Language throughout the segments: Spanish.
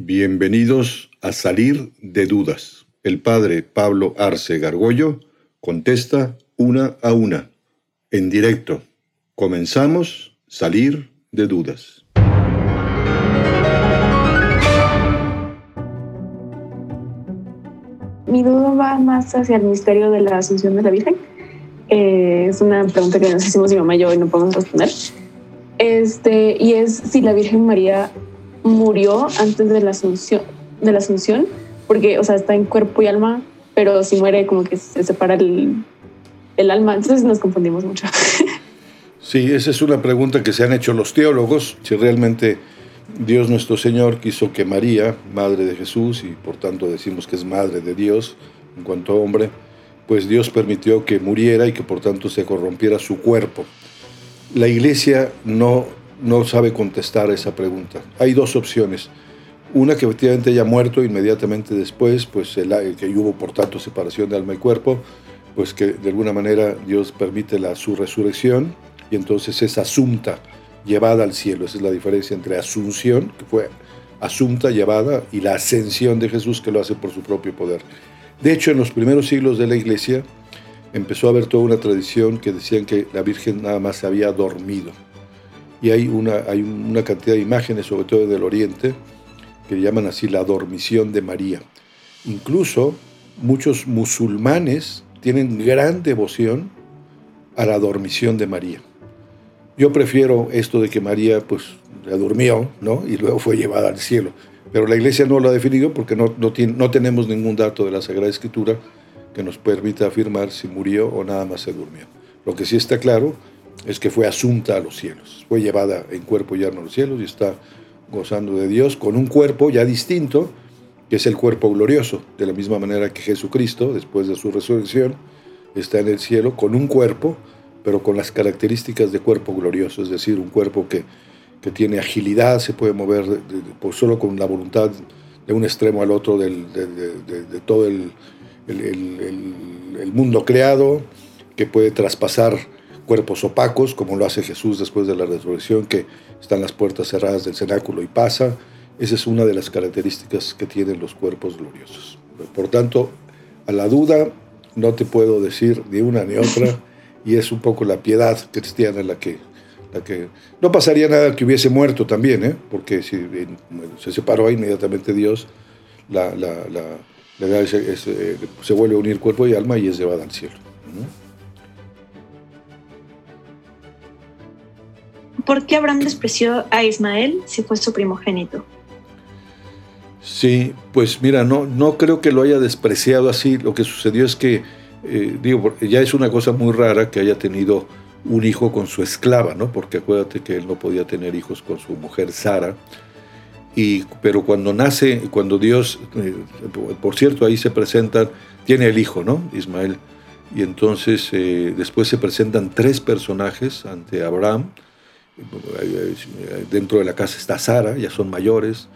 Bienvenidos a Salir de Dudas. El padre Pablo Arce Gargollo contesta una a una, en directo. Comenzamos Salir de Dudas. Mi duda va más hacia el misterio de la Asunción de la Virgen. Eh, es una pregunta que nos hicimos mi mamá y yo y no podemos responder. Este, y es si la Virgen María murió antes de la asunción, de la asunción, porque, o sea, está en cuerpo y alma, pero si muere como que se separa el, el alma, entonces nos confundimos mucho. Sí, esa es una pregunta que se han hecho los teólogos, si realmente Dios nuestro Señor quiso que María, madre de Jesús, y por tanto decimos que es madre de Dios en cuanto a hombre, pues Dios permitió que muriera y que por tanto se corrompiera su cuerpo. La iglesia no no sabe contestar esa pregunta. Hay dos opciones. Una que efectivamente haya muerto inmediatamente después, pues el, que hubo por tanto separación de alma y cuerpo, pues que de alguna manera Dios permite la, su resurrección y entonces es asunta, llevada al cielo. Esa es la diferencia entre asunción, que fue asunta, llevada, y la ascensión de Jesús que lo hace por su propio poder. De hecho, en los primeros siglos de la iglesia empezó a haber toda una tradición que decían que la Virgen nada más se había dormido y hay una, hay una cantidad de imágenes, sobre todo del Oriente, que llaman así la dormición de María. Incluso muchos musulmanes tienen gran devoción a la dormición de María. Yo prefiero esto de que María pues la durmió, ¿no? Y luego fue llevada al cielo. Pero la iglesia no lo ha definido porque no, no, tiene, no tenemos ningún dato de la Sagrada Escritura que nos permita afirmar si murió o nada más se durmió. Lo que sí está claro es que fue asunta a los cielos, fue llevada en cuerpo y alma a los cielos y está gozando de Dios con un cuerpo ya distinto, que es el cuerpo glorioso, de la misma manera que Jesucristo, después de su resurrección, está en el cielo con un cuerpo, pero con las características de cuerpo glorioso, es decir, un cuerpo que, que tiene agilidad, se puede mover por solo con la voluntad de un extremo al otro de, todo el, el, el mundo creado, que puede traspasar cuerpos opacos, como lo hace Jesús después de la resurrección, que están las puertas cerradas del cenáculo y pasa. Esa es una de las características que tienen los cuerpos gloriosos. Por tanto, a la duda no te puedo decir ni una ni otra, y es un poco la piedad cristiana la que... La que no pasaría nada que hubiese muerto también, ¿eh? porque si se separó inmediatamente Dios, la, la, la, eh, se vuelve a unir cuerpo y alma y es llevada al cielo. ¿Por qué Abraham despreció a Ismael si fue su primogénito? Sí, pues mira, no, no creo que lo haya despreciado así. Lo que sucedió es que, eh, digo, ya es una cosa muy rara que haya tenido un hijo con su esclava, ¿no? Porque acuérdate que él no podía tener hijos con su mujer Sara. Y, pero cuando nace, cuando Dios, eh, por cierto, ahí se presentan, tiene el hijo, ¿no? Ismael. Y entonces eh, después se presentan tres personajes ante Abraham Dentro de la casa está Sara, ya son mayores,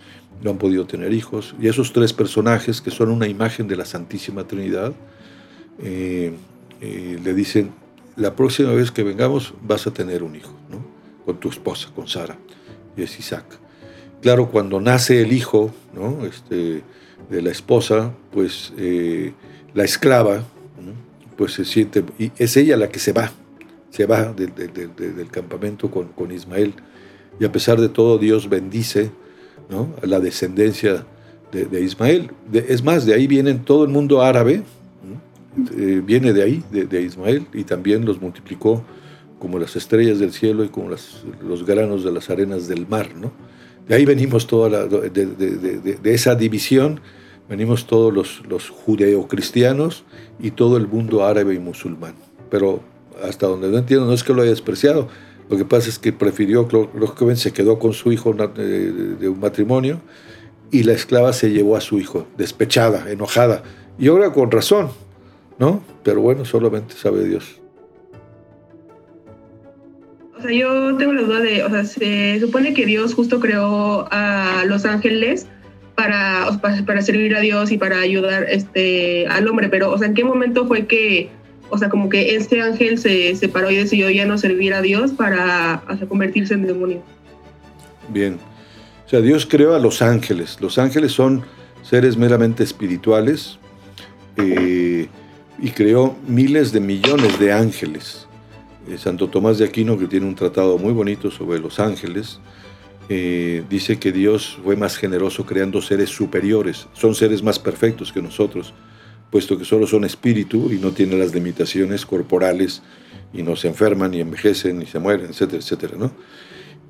no han podido tener hijos. Y esos tres personajes, que son una imagen de la Santísima Trinidad, eh, eh, le dicen, la próxima vez que vengamos vas a tener un hijo, ¿no? con tu esposa, con Sara, y es Isaac. Claro, cuando nace el hijo ¿no? este, de la esposa, pues eh, la esclava, pues se siente, y es ella la que se va, se va del campamento con, con, Ismael. Y a pesar de todo, Dios bendice ¿no? a la descendencia de, Ismael. es más, de ahí viene todo el mundo árabe, eh, viene de ahí, de, Ismael, y también los multiplicó como las estrellas del cielo y como las, los granos de las arenas del mar. ¿no? De ahí venimos toda la, de, esa división, venimos todos los, los judeocristianos y todo el mundo árabe y musulmán. Pero hasta donde no entiendo, no es que lo haya despreciado. Lo que pasa es que prefirió, lógicamente se quedó con su hijo de un matrimonio y la esclava se llevó a su hijo, despechada, enojada. Y ahora con razón, ¿no? Pero bueno, solamente sabe Dios. O sea, yo tengo la duda de, o sea, se supone que Dios justo creó a los ángeles para, para servir a Dios y para ayudar este, al hombre, pero, o sea, ¿en qué momento fue que o sea, como que este ángel se separó y decidió ya no servir a Dios para convertirse en demonio. Bien. sea, Dios creó a los ángeles. Los ángeles son seres meramente espirituales eh, y creó miles de millones de ángeles. Eh, Santo Tomás de Aquino, que tiene un tratado muy bonito sobre los ángeles, eh, dice que Dios fue más generoso creando seres superiores, son seres más perfectos que nosotros, puesto que solo son espíritu y no tienen las limitaciones corporales y no se enferman, ni envejecen, ni se mueren, etcétera, etcétera, ¿no?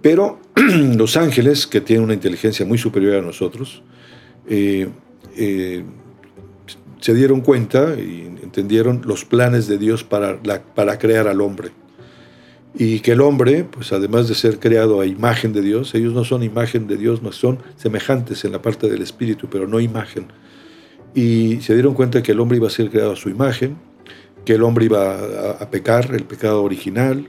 Pero los ángeles, que tienen una inteligencia muy superior a nosotros, eh, eh, se dieron cuenta y entendieron los planes de Dios para, para crear al hombre. Y que el hombre, pues además de ser creado a imagen de Dios, ellos no son imagen de Dios, más son semejantes en la parte del espíritu, pero no imagen. Y se dieron cuenta que el hombre iba a ser creado a su imagen, que el hombre iba a, pecar, el pecado original,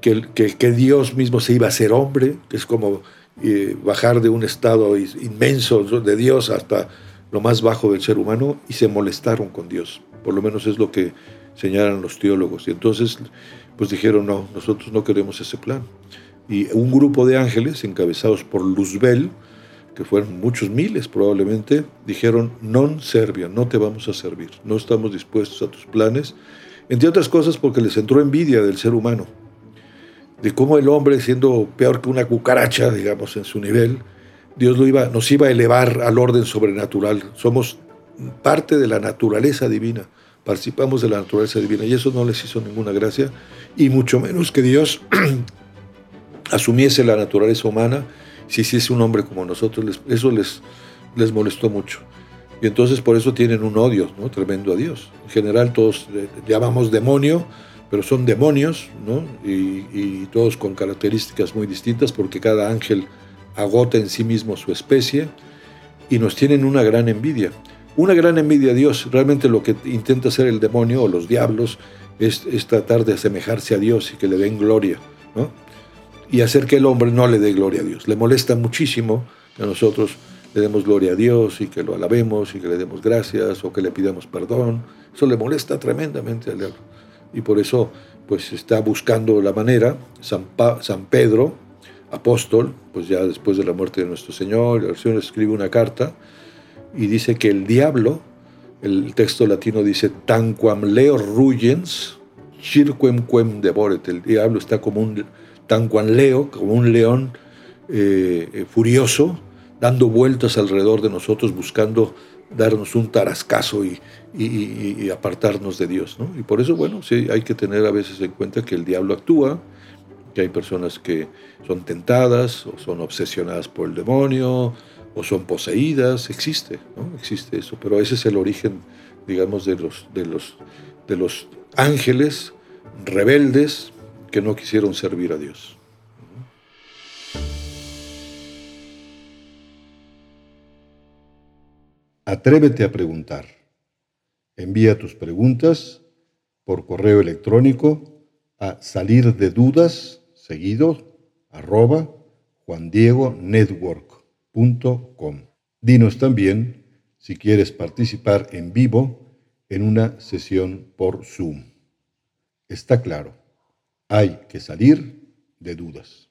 que, que, Dios mismo se iba a ser hombre, que es como eh, bajar de un estado inmenso de Dios hasta lo más bajo del ser humano, y se molestaron con Dios. Por lo menos es lo que señalan los teólogos. Y entonces, pues dijeron, no, nosotros no queremos ese plan. Y un grupo de ángeles, encabezados por Luzbel, que fueron muchos miles probablemente, dijeron, non servia, no te vamos a servir, no estamos dispuestos a tus planes, entre otras cosas porque les entró envidia del ser humano, de cómo el hombre, siendo peor que una cucaracha, digamos, en su nivel, Dios lo iba, nos iba a elevar al orden sobrenatural. Somos parte de la naturaleza divina, participamos de la naturaleza divina y eso no les hizo ninguna gracia, y mucho menos que Dios asumiese la naturaleza humana si hiciese un hombre como nosotros, eso les, les molestó mucho. Y entonces por eso tienen un odio ¿no? tremendo a Dios. En general todos llamamos demonio, pero son demonios, ¿no? y, y, todos con características muy distintas porque cada ángel agota en sí mismo su especie y nos tienen una gran envidia. Una gran envidia a Dios. Realmente lo que intenta hacer el demonio o los diablos es, es tratar de asemejarse a Dios y que le den gloria. ¿no? Y hacer que el hombre no le dé gloria a Dios. Le molesta muchísimo que nosotros le demos gloria a Dios y que lo alabemos y que le demos gracias o que le pidamos perdón. Eso le molesta tremendamente al diablo. Y por eso pues está buscando la manera, San, Pedro, apóstol, pues ya después de la muerte de nuestro Señor, el Señor escribe una carta y dice que el diablo, el texto latino dice, tanquam leo ruyens, cirquem quem devoret, el diablo está como un tan cuan leo, como un león eh, eh, furioso, dando vueltas alrededor de nosotros, buscando darnos un tarascazo y, apartarnos de Dios. Y por eso, bueno, sí, hay que tener a veces en cuenta que el diablo actúa, que hay personas que son tentadas o son obsesionadas por el demonio o son poseídas, existe, ¿no? existe eso, pero ese es el origen, digamos, de los, de los, de los ángeles rebeldes, que no quisieron servir a Dios. Atrévete a preguntar. Envía tus preguntas por correo electrónico a salir de dudas seguido arroba juandiegonetwork.com. Dinos también si quieres participar en vivo en una sesión por Zoom. Está claro hay que salir de dudas.